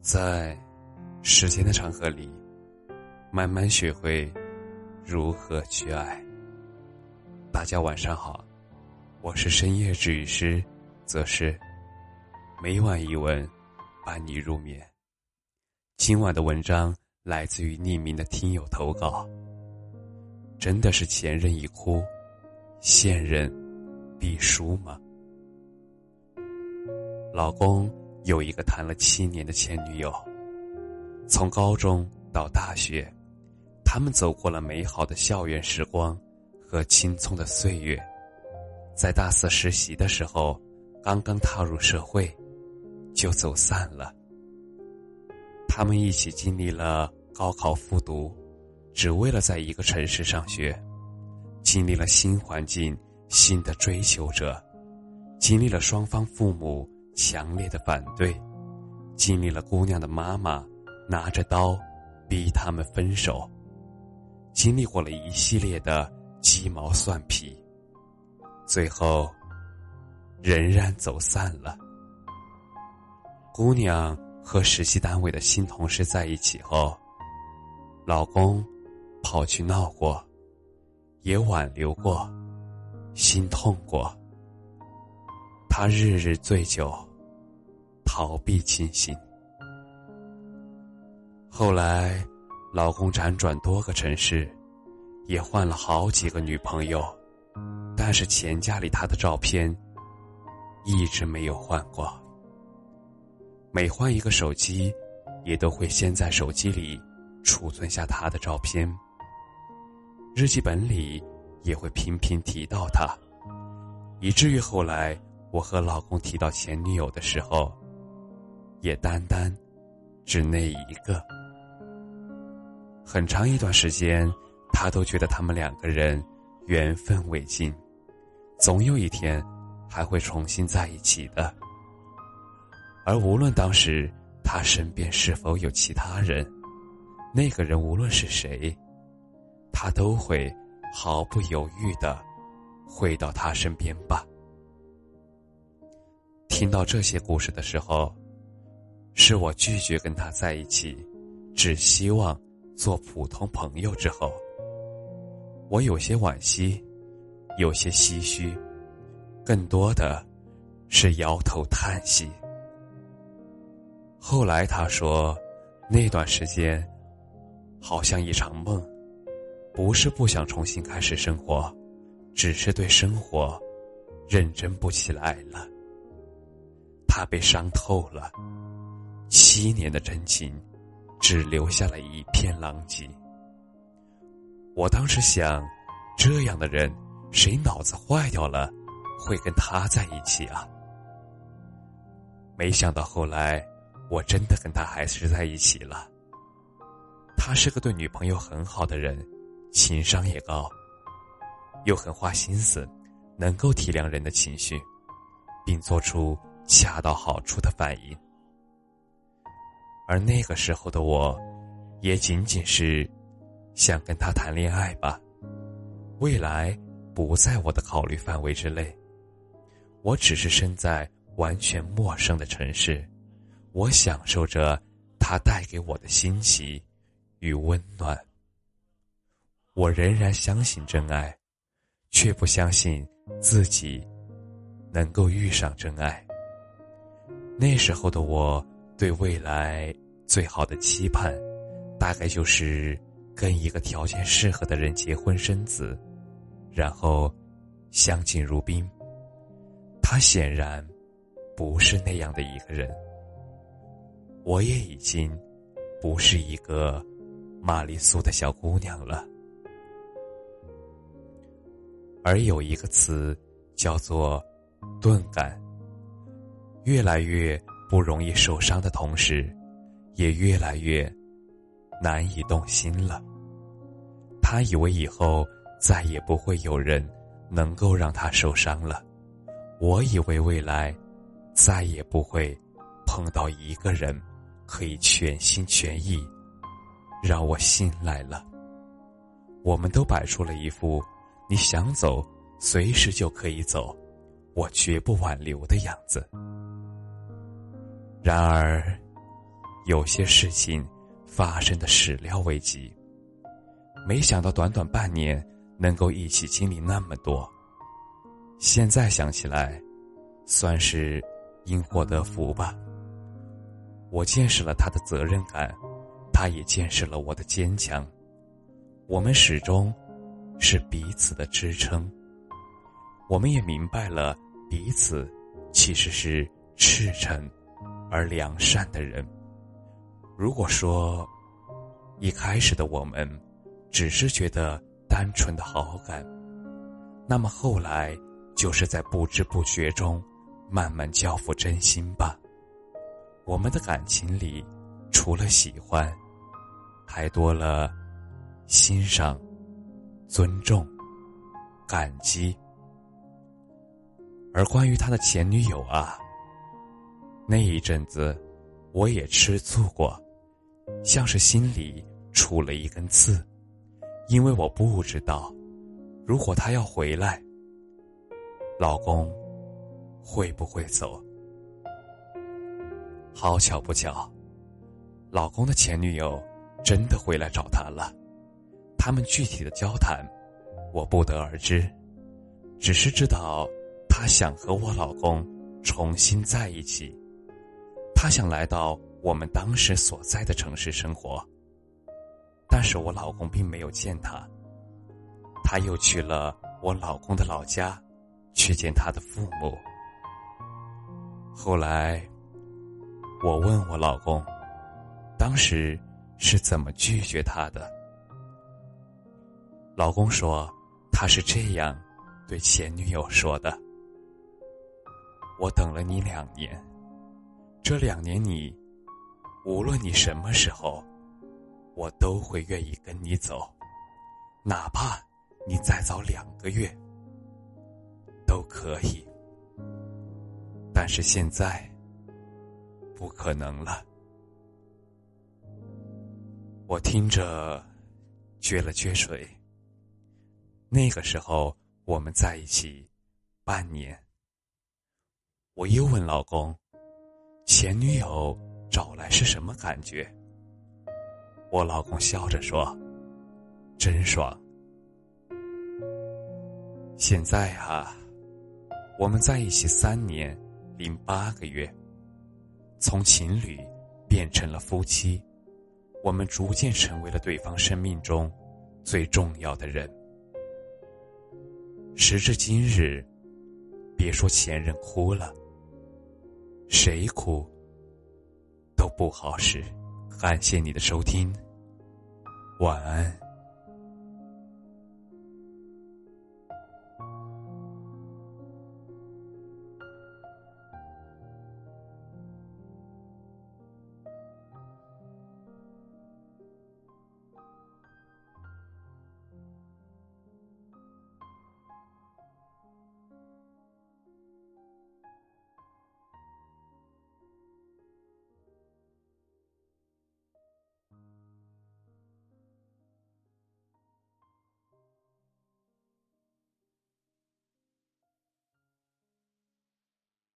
在时间的长河里，慢慢学会如何去爱。大家晚上好，我是深夜治愈师，则是每晚一文伴你入眠。今晚的文章来自于匿名的听友投稿。真的是前任一哭，现任必输吗？老公。有一个谈了七年的前女友，从高中到大学，他们走过了美好的校园时光和青葱的岁月，在大四实习的时候，刚刚踏入社会，就走散了。他们一起经历了高考复读，只为了在一个城市上学，经历了新环境、新的追求者，经历了双方父母。强烈的反对，经历了姑娘的妈妈拿着刀逼他们分手，经历过了一系列的鸡毛蒜皮，最后仍然走散了。姑娘和实习单位的新同事在一起后，老公跑去闹过，也挽留过，心痛过，他日日醉酒。逃避清醒。后来，老公辗转多个城市，也换了好几个女朋友，但是钱夹里他的照片一直没有换过。每换一个手机，也都会先在手机里储存下他的照片，日记本里也会频频提到他，以至于后来我和老公提到前女友的时候。也单单只那一个，很长一段时间，他都觉得他们两个人缘分未尽，总有一天还会重新在一起的。而无论当时他身边是否有其他人，那个人无论是谁，他都会毫不犹豫的回到他身边吧。听到这些故事的时候。是我拒绝跟他在一起，只希望做普通朋友之后，我有些惋惜，有些唏嘘，更多的是摇头叹息。后来他说，那段时间好像一场梦，不是不想重新开始生活，只是对生活认真不起来了。他被伤透了。七年的真情，只留下了一片狼藉。我当时想，这样的人，谁脑子坏掉了，会跟他在一起啊？没想到后来，我真的跟他还是在一起了。他是个对女朋友很好的人，情商也高，又很花心思，能够体谅人的情绪，并做出恰到好处的反应。而那个时候的我，也仅仅是想跟他谈恋爱吧。未来不在我的考虑范围之内。我只是身在完全陌生的城市，我享受着他带给我的新奇与温暖。我仍然相信真爱，却不相信自己能够遇上真爱。那时候的我。对未来最好的期盼，大概就是跟一个条件适合的人结婚生子，然后相敬如宾。他显然不是那样的一个人。我也已经不是一个玛丽苏的小姑娘了。而有一个词叫做“钝感”，越来越。不容易受伤的同时，也越来越难以动心了。他以为以后再也不会有人能够让他受伤了，我以为未来再也不会碰到一个人可以全心全意让我信赖了。我们都摆出了一副你想走随时就可以走，我绝不挽留的样子。然而，有些事情发生的始料未及。没想到短短半年能够一起经历那么多。现在想起来，算是因祸得福吧。我见识了他的责任感，他也见识了我的坚强。我们始终是彼此的支撑。我们也明白了彼此其实是赤诚而良善的人。如果说一开始的我们只是觉得单纯的好感，那么后来就是在不知不觉中慢慢交付真心吧。我们的感情里，除了喜欢，还多了。欣赏、尊重、感激，而关于他的前女友啊，那一阵子我也吃醋过，像是心里杵了一根刺，因为我不知道，如果他要回来，老公会不会走？好巧不巧，老公的前女友真的回来找他了。他们具体的交谈，我不得而知，只是知道她想和我老公重新在一起，她想来到我们当时所在的城市生活。但是我老公并没有见她，她又去了我老公的老家，去见他的父母。后来，我问我老公，当时是怎么拒绝他的？老公说：“他是这样对前女友说的。我等了你两年，这两年你，无论你什么时候，我都会愿意跟你走，哪怕你再早两个月，都可以。但是现在，不可能了。”我听着，撅了撅嘴。那个时候我们在一起半年，我又问老公：“前女友找来是什么感觉？”我老公笑着说：“真爽。”现在啊，我们在一起三年零八个月，从情侣变成了夫妻，我们逐渐成为了对方生命中最重要的人。时至今日，别说前任哭了，谁哭都不好使。感谢你的收听，晚安。